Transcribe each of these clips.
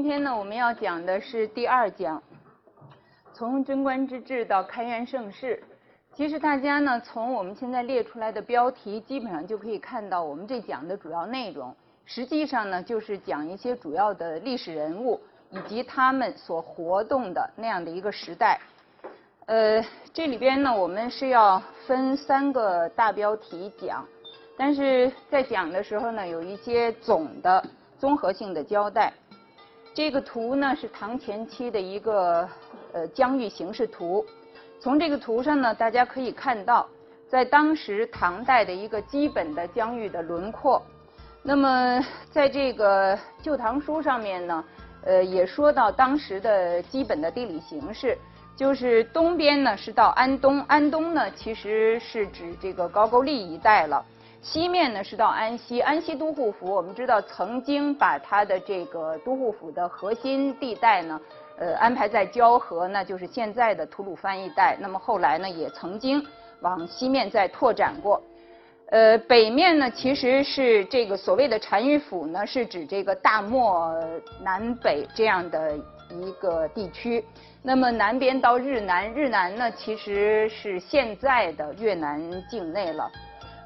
今天呢，我们要讲的是第二讲，从贞观之治到开元盛世。其实大家呢，从我们现在列出来的标题，基本上就可以看到我们这讲的主要内容。实际上呢，就是讲一些主要的历史人物以及他们所活动的那样的一个时代。呃，这里边呢，我们是要分三个大标题讲，但是在讲的时候呢，有一些总的综合性的交代。这个图呢是唐前期的一个呃疆域形势图。从这个图上呢，大家可以看到，在当时唐代的一个基本的疆域的轮廓。那么在这个《旧唐书》上面呢，呃也说到当时的基本的地理形势，就是东边呢是到安东，安东呢其实是指这个高句丽一带了。西面呢是到安西，安西都护府，我们知道曾经把它的这个都护府的核心地带呢，呃安排在交河，那就是现在的吐鲁番一带。那么后来呢，也曾经往西面再拓展过。呃，北面呢其实是这个所谓的单于府呢，是指这个大漠南北这样的一个地区。那么南边到日南，日南呢其实是现在的越南境内了。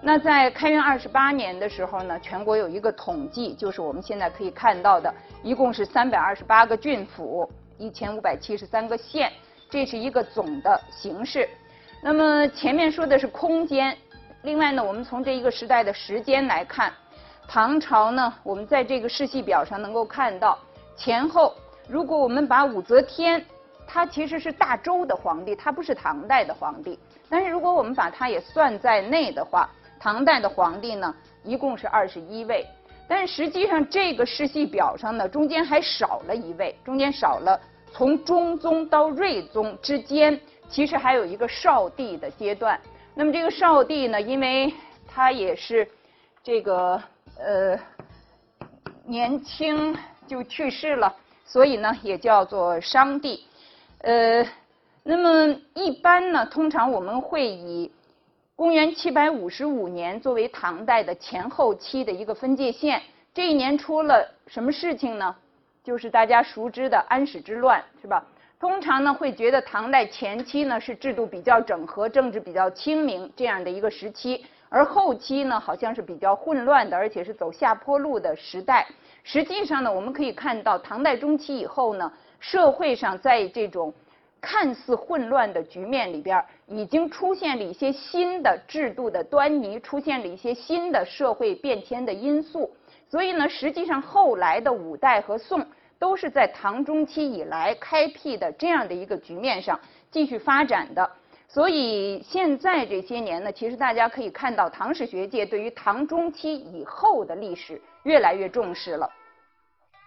那在开元二十八年的时候呢，全国有一个统计，就是我们现在可以看到的，一共是三百二十八个郡府，一千五百七十三个县，这是一个总的形式。那么前面说的是空间，另外呢，我们从这一个时代的时间来看，唐朝呢，我们在这个世系表上能够看到前后，如果我们把武则天，他其实是大周的皇帝，他不是唐代的皇帝，但是如果我们把他也算在内的话。唐代的皇帝呢，一共是二十一位，但实际上这个世系表上呢，中间还少了一位，中间少了从中宗到睿宗之间，其实还有一个少帝的阶段。那么这个少帝呢，因为他也是这个呃年轻就去世了，所以呢也叫做商帝。呃，那么一般呢，通常我们会以公元七百五十五年作为唐代的前后期的一个分界线，这一年出了什么事情呢？就是大家熟知的安史之乱，是吧？通常呢会觉得唐代前期呢是制度比较整合、政治比较清明这样的一个时期，而后期呢好像是比较混乱的，而且是走下坡路的时代。实际上呢，我们可以看到唐代中期以后呢，社会上在这种。看似混乱的局面里边，已经出现了一些新的制度的端倪，出现了一些新的社会变迁的因素。所以呢，实际上后来的五代和宋都是在唐中期以来开辟的这样的一个局面上继续发展的。所以现在这些年呢，其实大家可以看到，唐史学界对于唐中期以后的历史越来越重视了。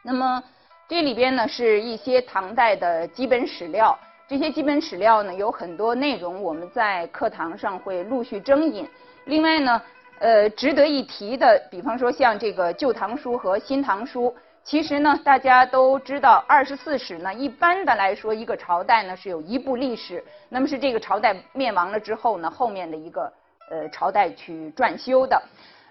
那么这里边呢，是一些唐代的基本史料。这些基本史料呢，有很多内容我们在课堂上会陆续征引。另外呢，呃，值得一提的，比方说像这个《旧唐书》和《新唐书》，其实呢，大家都知道，二十四史呢，一般的来说，一个朝代呢是有一部历史，那么是这个朝代灭亡了之后呢，后面的一个呃朝代去撰修的。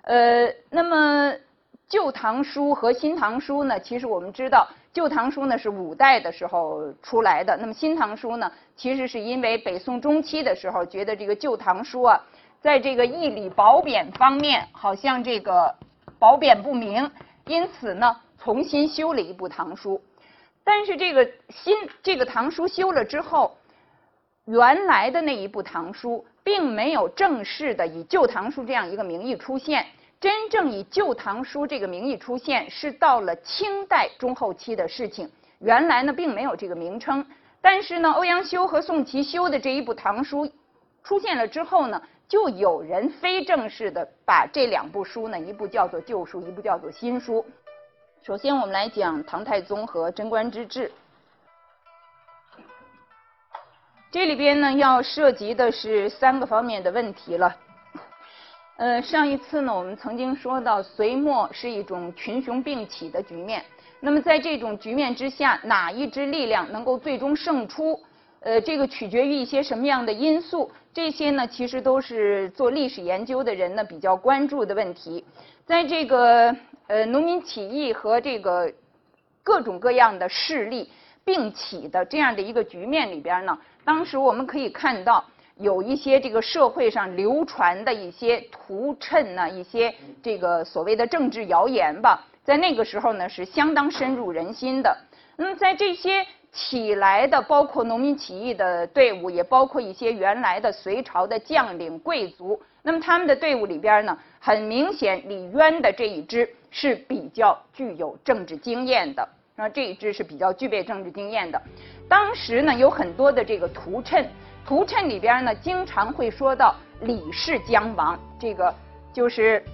呃，那么《旧唐书》和《新唐书》呢，其实我们知道。《旧唐书》呢是五代的时候出来的，那么《新唐书》呢，其实是因为北宋中期的时候觉得这个《旧唐书》啊，在这个义理褒贬方面好像这个褒贬不明，因此呢重新修了一部《唐书》。但是这个新这个《唐书》修了之后，原来的那一部《唐书》并没有正式的以《旧唐书》这样一个名义出现。真正以《旧唐书》这个名义出现，是到了清代中后期的事情。原来呢，并没有这个名称。但是呢，欧阳修和宋祁修的这一部《唐书》出现了之后呢，就有人非正式的把这两部书呢，一部叫做《旧书》，一部叫做《新书》。首先，我们来讲唐太宗和贞观之治。这里边呢，要涉及的是三个方面的问题了。呃，上一次呢，我们曾经说到隋末是一种群雄并起的局面。那么在这种局面之下，哪一支力量能够最终胜出？呃，这个取决于一些什么样的因素？这些呢，其实都是做历史研究的人呢比较关注的问题。在这个呃农民起义和这个各种各样的势力并起的这样的一个局面里边呢，当时我们可以看到有一些这个社会上流传的一些图谶呢，一些这个所谓的政治谣言吧，在那个时候呢是相当深入人心的。那么在这些起来的，包括农民起义的队伍，也包括一些原来的隋朝的将领贵族。那么他们的队伍里边呢，很明显李渊的这一支是比较具有政治经验的，那，这一支是比较具备政治经验的。当时呢，有很多的这个图谶，图谶里边呢，经常会说到李氏将亡，这个就是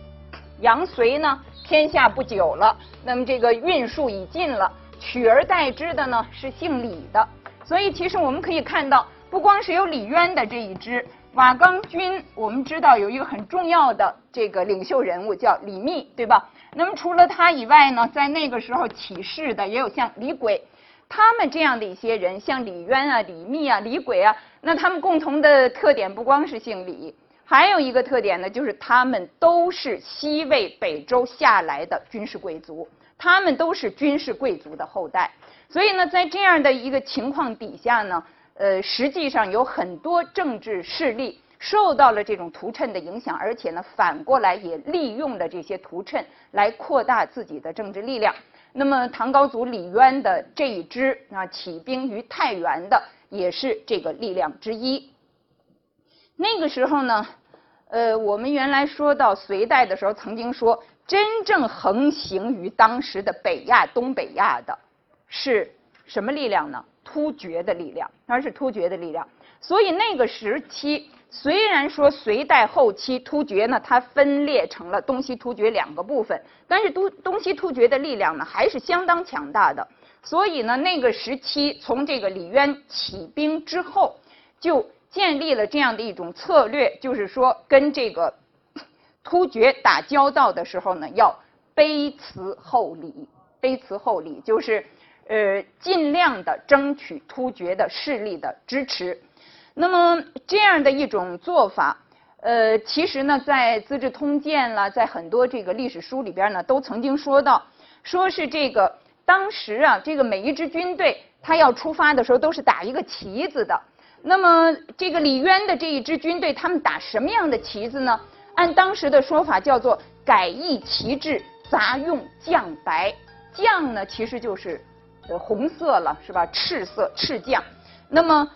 杨隋呢，天下不久了，那么这个运数已尽了。取而代之的呢是姓李的，所以其实我们可以看到，不光是有李渊的这一支，瓦岗军我们知道有一个很重要的这个领袖人物叫李密，对吧？那么除了他以外呢，在那个时候起事的也有像李轨，他们这样的一些人，像李渊啊、李密啊、李轨啊，那他们共同的特点不光是姓李，还有一个特点呢，就是他们都是西魏北周下来的军事贵族。他们都是军事贵族的后代，所以呢，在这样的一个情况底下呢，呃，实际上有很多政治势力受到了这种图谶的影响，而且呢，反过来也利用了这些图谶来扩大自己的政治力量。那么，唐高祖李渊的这一支啊，起兵于太原的，也是这个力量之一。那个时候呢，呃，我们原来说到隋代的时候，曾经说。真正横行于当时的北亚、东北亚的，是什么力量呢？突厥的力量，而是突厥的力量。所以那个时期，虽然说隋代后期突厥呢，它分裂成了东西突厥两个部分，但是东东西突厥的力量呢，还是相当强大的。所以呢，那个时期从这个李渊起兵之后，就建立了这样的一种策略，就是说跟这个。突厥打交道的时候呢，要卑辞厚礼，卑辞厚礼就是呃尽量的争取突厥的势力的支持。那么这样的一种做法，呃，其实呢，在《资治通鉴》了，在很多这个历史书里边呢，都曾经说到，说是这个当时啊，这个每一支军队他要出发的时候都是打一个旗子的。那么这个李渊的这一支军队，他们打什么样的旗子呢？按当时的说法，叫做改易旗帜，杂用绛白。绛呢，其实就是呃红色了，是吧？赤色，赤绛。那么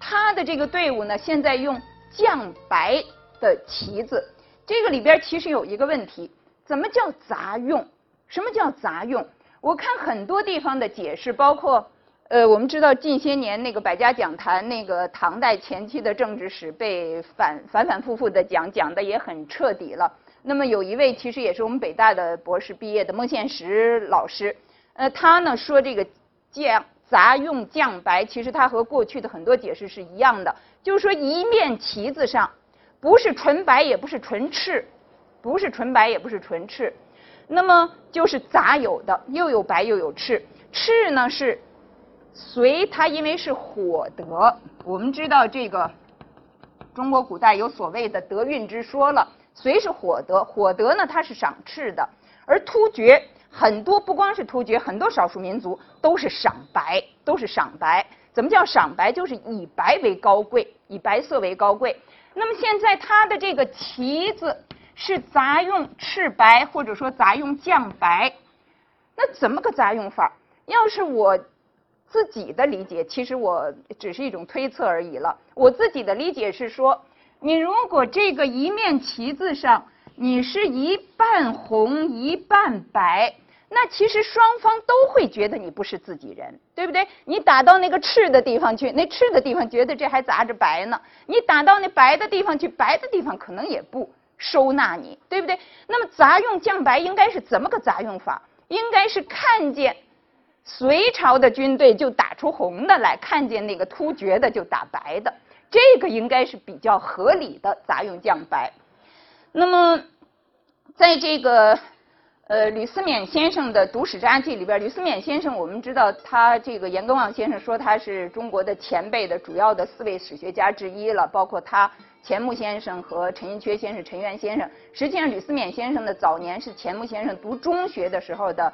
他的这个队伍呢，现在用绛白的旗子。这个里边其实有一个问题：怎么叫杂用？什么叫杂用？我看很多地方的解释，包括。呃，我们知道近些年那个百家讲坛，那个唐代前期的政治史被反反反复复的讲，讲的也很彻底了。那么有一位其实也是我们北大的博士毕业的孟宪实老师，呃，他呢说这个绛杂用绛白，其实它和过去的很多解释是一样的，就是说一面旗子上不是纯白也不是纯赤，不是纯白也不是纯赤，那么就是杂有的，又有白又有赤，赤呢是。隋它因为是火德，我们知道这个中国古代有所谓的德运之说了。隋是火德，火德呢它是赏赤的，而突厥很多不光是突厥，很多少数民族都是赏白，都是赏白。怎么叫赏白？就是以白为高贵，以白色为高贵。那么现在它的这个旗子是杂用赤白，或者说杂用绛白，那怎么个杂用法？要是我。自己的理解，其实我只是一种推测而已了。我自己的理解是说，你如果这个一面旗子上你是一半红一半白，那其实双方都会觉得你不是自己人，对不对？你打到那个赤的地方去，那赤的地方觉得这还杂着白呢；你打到那白的地方去，白的地方可能也不收纳你，对不对？那么杂用降白应该是怎么个杂用法？应该是看见。隋朝的军队就打出红的来，看见那个突厥的就打白的，这个应该是比较合理的杂用降白。那么，在这个呃吕思勉先生的《读史札记》里边，吕思勉先生我们知道他这个严耕望先生说他是中国的前辈的主要的四位史学家之一了，包括他钱穆先生和陈寅恪先生、陈垣先生。实际上，吕思勉先生的早年是钱穆先生读中学的时候的。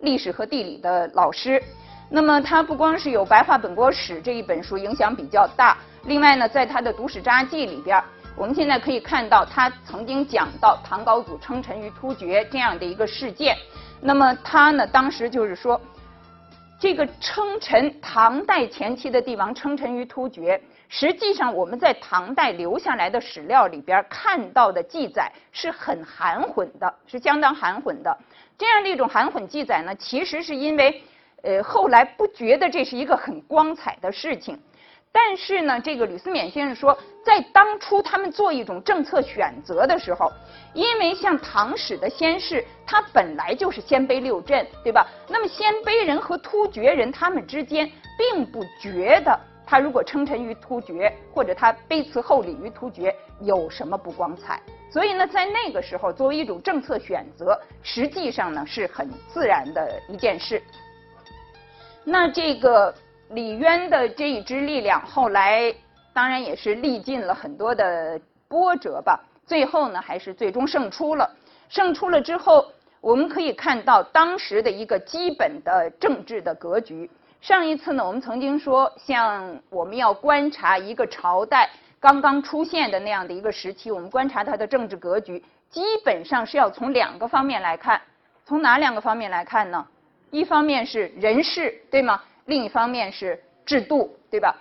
历史和地理的老师。那么他不光是有《白话本国史》这一本书影响比较大，另外呢，在他的《读史札记》里边，我们现在可以看到他曾经讲到唐高祖称臣于突厥这样的一个事件。那么他呢，当时就是说，这个称臣，唐代前期的帝王称臣于突厥，实际上我们在唐代留下来的史料里边看到的记载是很含混的，是相当含混的。这样的一种含混记载呢，其实是因为。呃，后来不觉得这是一个很光彩的事情，但是呢，这个吕思勉先生说，在当初他们做一种政策选择的时候，因为像唐史的先世，他本来就是鲜卑六镇，对吧？那么鲜卑人和突厥人他们之间，并不觉得他如果称臣于突厥，或者他卑辞厚礼于突厥，有什么不光彩。所以呢，在那个时候，作为一种政策选择，实际上呢是很自然的一件事。那这个李渊的这一支力量，后来当然也是历尽了很多的波折吧。最后呢，还是最终胜出了。胜出了之后，我们可以看到当时的一个基本的政治的格局。上一次呢，我们曾经说，像我们要观察一个朝代刚刚出现的那样的一个时期，我们观察它的政治格局，基本上是要从两个方面来看。从哪两个方面来看呢？一方面是人事，对吗？另一方面是制度，对吧？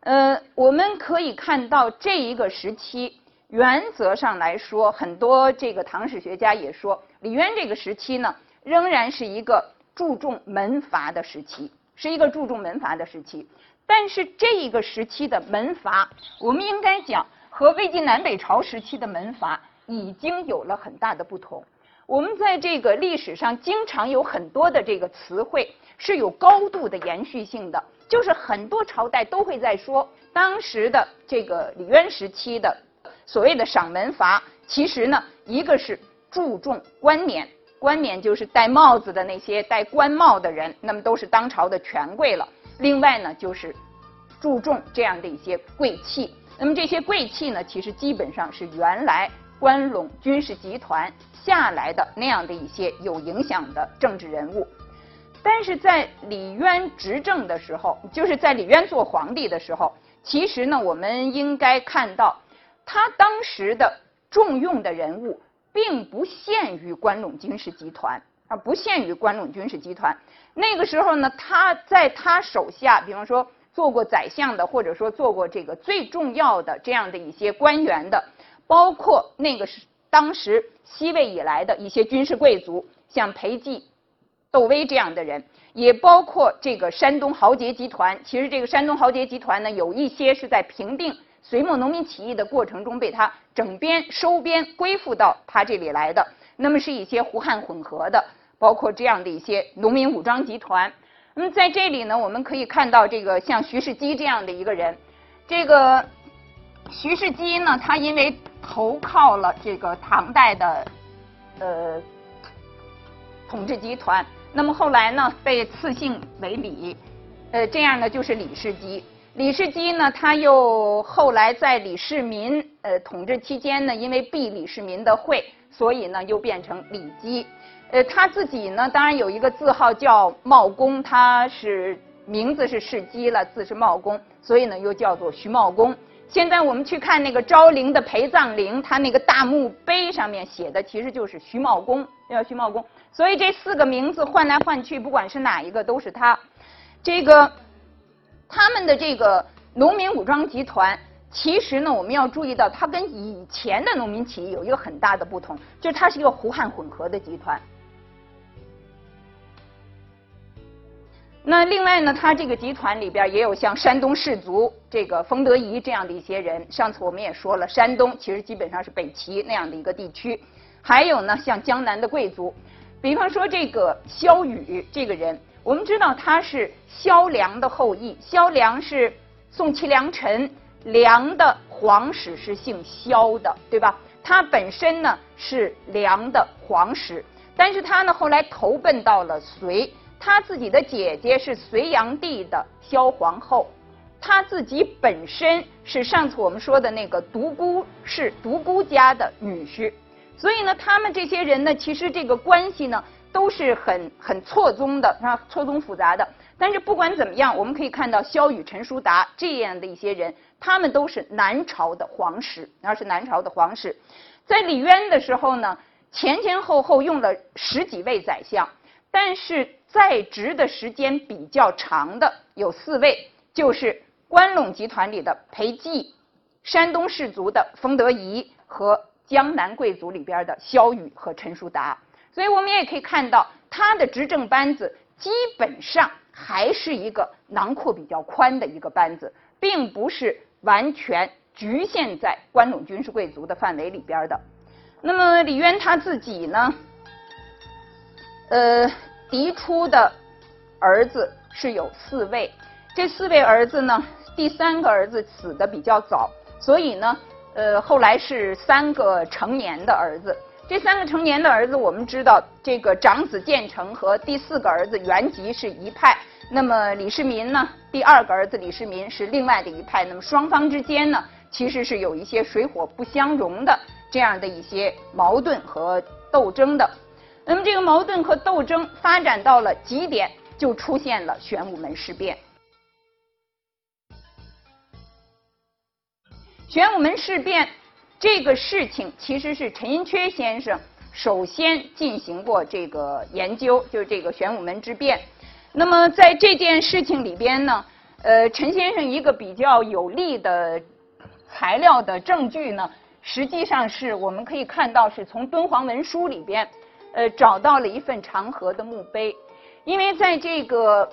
呃，我们可以看到这一个时期，原则上来说，很多这个唐史学家也说，李渊这个时期呢，仍然是一个注重门阀的时期，是一个注重门阀的时期。但是这一个时期的门阀，我们应该讲和魏晋南北朝时期的门阀已经有了很大的不同。我们在这个历史上经常有很多的这个词汇是有高度的延续性的，就是很多朝代都会在说当时的这个李渊时期的所谓的赏门阀，其实呢，一个是注重冠冕，冠冕就是戴帽子的那些戴官帽的人，那么都是当朝的权贵了。另外呢，就是注重这样的一些贵气，那么这些贵气呢，其实基本上是原来关陇军事集团。下来的那样的一些有影响的政治人物，但是在李渊执政的时候，就是在李渊做皇帝的时候，其实呢，我们应该看到他当时的重用的人物，并不限于关陇军事集团啊，不限于关陇军事集团。那个时候呢，他在他手下，比方说做过宰相的，或者说做过这个最重要的这样的一些官员的，包括那个是。当时西魏以来的一些军事贵族，像裴寂、窦威这样的人，也包括这个山东豪杰集团。其实这个山东豪杰集团呢，有一些是在平定隋末农民起义的过程中被他整编、收编、归附到他这里来的。那么是一些胡汉混合的，包括这样的一些农民武装集团。那么在这里呢，我们可以看到这个像徐世基这样的一个人，这个。徐世基呢，他因为投靠了这个唐代的呃统治集团，那么后来呢被赐姓为李，呃，这样呢就是李世基。李世基呢，他又后来在李世民呃统治期间呢，因为避李世民的讳，所以呢又变成李基。呃，他自己呢，当然有一个字号叫茂公，他是名字是世基了，字是茂公，所以呢又叫做徐茂公。现在我们去看那个昭陵的陪葬陵，它那个大墓碑上面写的其实就是徐茂公，叫徐茂公。所以这四个名字换来换去，不管是哪一个都是他。这个他们的这个农民武装集团，其实呢，我们要注意到，它跟以前的农民起义有一个很大的不同，就是它是一个胡汉混合的集团。那另外呢，他这个集团里边也有像山东士族这个封德仪这样的一些人。上次我们也说了，山东其实基本上是北齐那样的一个地区。还有呢，像江南的贵族，比方说这个萧雨这个人，我们知道他是萧梁的后裔。萧梁是宋齐梁陈，梁的皇室是姓萧的，对吧？他本身呢是梁的皇室，但是他呢后来投奔到了隋。他自己的姐姐是隋炀帝的萧皇后，他自己本身是上次我们说的那个独孤氏独孤家的女婿，所以呢，他们这些人呢，其实这个关系呢，都是很很错综的，啊？错综复杂的。但是不管怎么样，我们可以看到萧雨、陈叔达这样的一些人，他们都是南朝的皇室，那是南朝的皇室。在李渊的时候呢，前前后后用了十几位宰相，但是在职的时间比较长的有四位，就是关陇集团里的裴寂、山东士族的冯德仪和江南贵族里边的萧雨和陈叔达。所以我们也可以看到，他的执政班子基本上。还是一个囊括比较宽的一个班子，并不是完全局限在关陇军事贵族的范围里边的。那么李渊他自己呢，呃，嫡出的儿子是有四位，这四位儿子呢，第三个儿子死的比较早，所以呢，呃，后来是三个成年的儿子。这三个成年的儿子，我们知道，这个长子建成和第四个儿子元吉是一派。那么李世民呢，第二个儿子李世民是另外的一派。那么双方之间呢，其实是有一些水火不相容的这样的一些矛盾和斗争的。那么这个矛盾和斗争发展到了极点，就出现了玄武门事变。玄武门事变。这个事情其实是陈寅恪先生首先进行过这个研究，就是这个玄武门之变。那么在这件事情里边呢，呃，陈先生一个比较有力的材料的证据呢，实际上是我们可以看到是从敦煌文书里边，呃，找到了一份长河的墓碑，因为在这个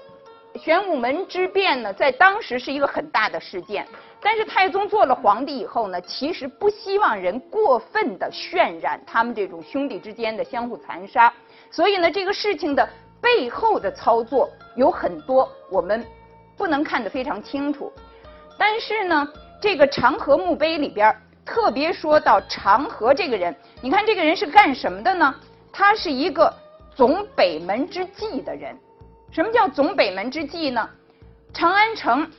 玄武门之变呢，在当时是一个很大的事件。但是太宗做了皇帝以后呢，其实不希望人过分的渲染他们这种兄弟之间的相互残杀，所以呢，这个事情的背后的操作有很多我们不能看得非常清楚。但是呢，这个长河墓碑里边特别说到长河这个人，你看这个人是干什么的呢？他是一个总北门之计的人。什么叫总北门之计呢？长安城。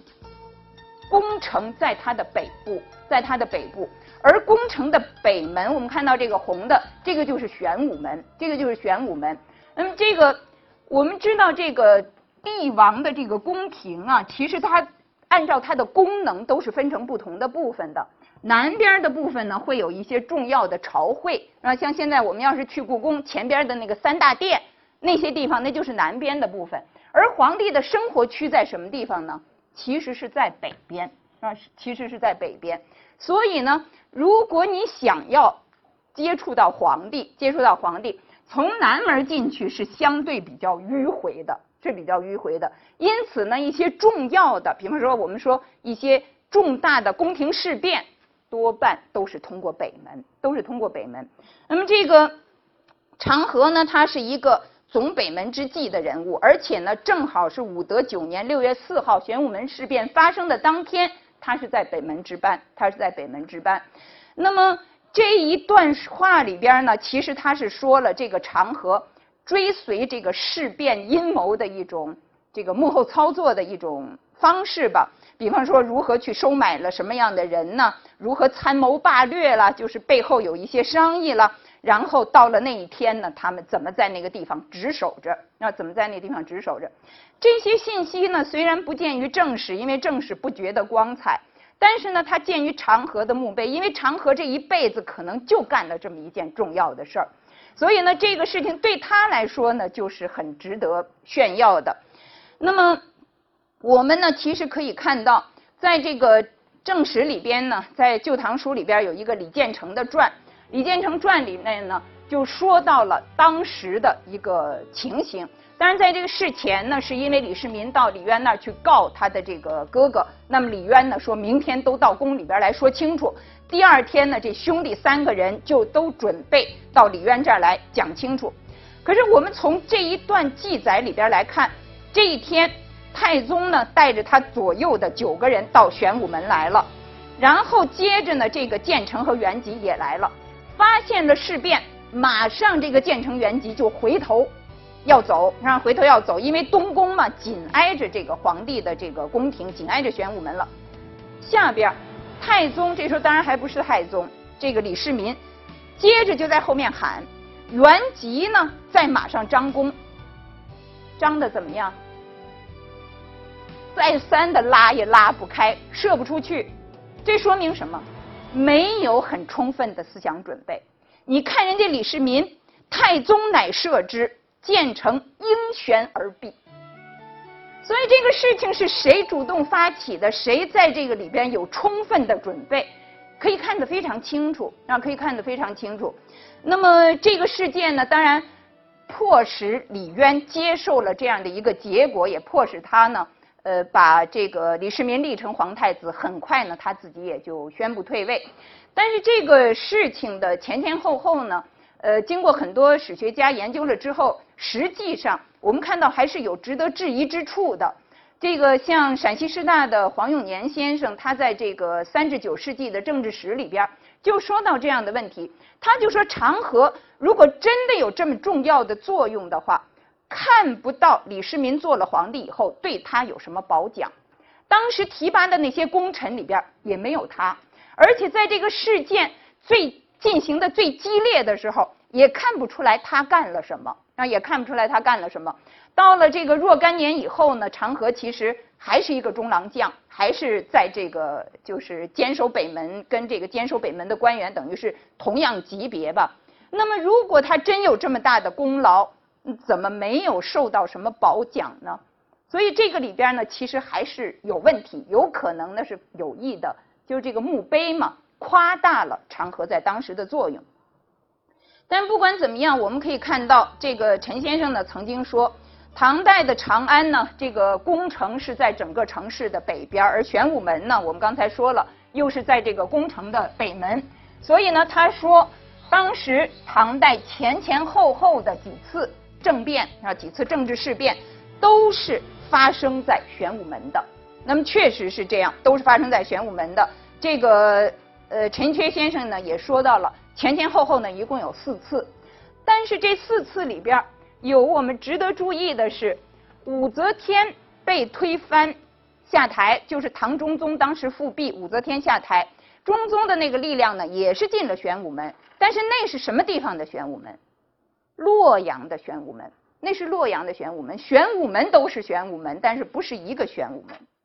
宫城在它的北部，在它的北部，而宫城的北门，我们看到这个红的，这个就是玄武门，这个就是玄武门。那么这个，我们知道这个帝王的这个宫廷啊，其实它按照它的功能都是分成不同的部分的。南边的部分呢，会有一些重要的朝会，啊，像现在我们要是去故宫前边的那个三大殿，那些地方那就是南边的部分。而皇帝的生活区在什么地方呢？其实是在北边啊，其实是在北边。所以呢，如果你想要接触到皇帝，接触到皇帝，从南门进去是相对比较迂回的，是比较迂回的。因此呢，一些重要的，比方说我们说一些重大的宫廷事变，多半都是通过北门，都是通过北门。那么这个长河呢，他是一个。总北门之计的人物，而且呢，正好是武德九年六月四号玄武门事变发生的当天，他是在北门值班，他是在北门值班。那么这一段话里边呢，其实他是说了这个长河追随这个事变阴谋的一种这个幕后操作的一种方式吧。比方说，如何去收买了什么样的人呢？如何参谋霸略了？就是背后有一些商议了。然后到了那一天呢，他们怎么在那个地方值守着？那怎么在那地方值守着？这些信息呢，虽然不见于正史，因为正史不觉得光彩，但是呢，它见于长河的墓碑，因为长河这一辈子可能就干了这么一件重要的事儿，所以呢，这个事情对他来说呢，就是很值得炫耀的。那么，我们呢，其实可以看到，在这个正史里边呢，在《旧唐书》里边有一个李建成的传。李建成传里面呢，就说到了当时的一个情形。当然，在这个事前呢，是因为李世民到李渊那儿去告他的这个哥哥。那么李渊呢，说明天都到宫里边来说清楚。第二天呢，这兄弟三个人就都准备到李渊这儿来讲清楚。可是我们从这一段记载里边来看，这一天太宗呢带着他左右的九个人到玄武门来了，然后接着呢，这个建成和元吉也来了。发现了事变，马上这个建成元吉就回头要走，让回头要走，因为东宫嘛紧挨着这个皇帝的这个宫廷，紧挨着玄武门了。下边太宗这时候当然还不是太宗，这个李世民接着就在后面喊元吉呢在马上张弓，张的怎么样？再三的拉也拉不开，射不出去，这说明什么？没有很充分的思想准备。你看人家李世民，太宗乃射之，箭成应旋而毙。所以这个事情是谁主动发起的？谁在这个里边有充分的准备？可以看得非常清楚啊，可以看得非常清楚。那么这个事件呢，当然迫使李渊接受了这样的一个结果，也迫使他呢。呃，把这个李世民立成皇太子，很快呢，他自己也就宣布退位。但是这个事情的前前后后呢，呃，经过很多史学家研究了之后，实际上我们看到还是有值得质疑之处的。这个像陕西师大的黄永年先生，他在这个三至九世纪的政治史里边就说到这样的问题，他就说长河如果真的有这么重要的作用的话。看不到李世民做了皇帝以后对他有什么褒奖，当时提拔的那些功臣里边也没有他，而且在这个事件最进行的最激烈的时候，也看不出来他干了什么啊，也看不出来他干了什么。到了这个若干年以后呢，长河其实还是一个中郎将，还是在这个就是坚守北门，跟这个坚守北门的官员等于是同样级别吧。那么如果他真有这么大的功劳，怎么没有受到什么褒奖呢？所以这个里边呢，其实还是有问题，有可能呢是有意的，就是这个墓碑嘛，夸大了长河在当时的作用。但不管怎么样，我们可以看到，这个陈先生呢曾经说，唐代的长安呢，这个宫城是在整个城市的北边，而玄武门呢，我们刚才说了，又是在这个宫城的北门，所以呢，他说，当时唐代前前后后的几次。政变啊，几次政治事变都是发生在玄武门的。那么确实是这样，都是发生在玄武门的。这个呃，陈缺先生呢也说到了前前后后呢一共有四次，但是这四次里边有我们值得注意的是，武则天被推翻下台，就是唐中宗当时复辟，武则天下台，中宗的那个力量呢也是进了玄武门，但是那是什么地方的玄武门？洛阳的玄武门，那是洛阳的玄武门，玄武门都是玄武门，但是不是一个玄武门。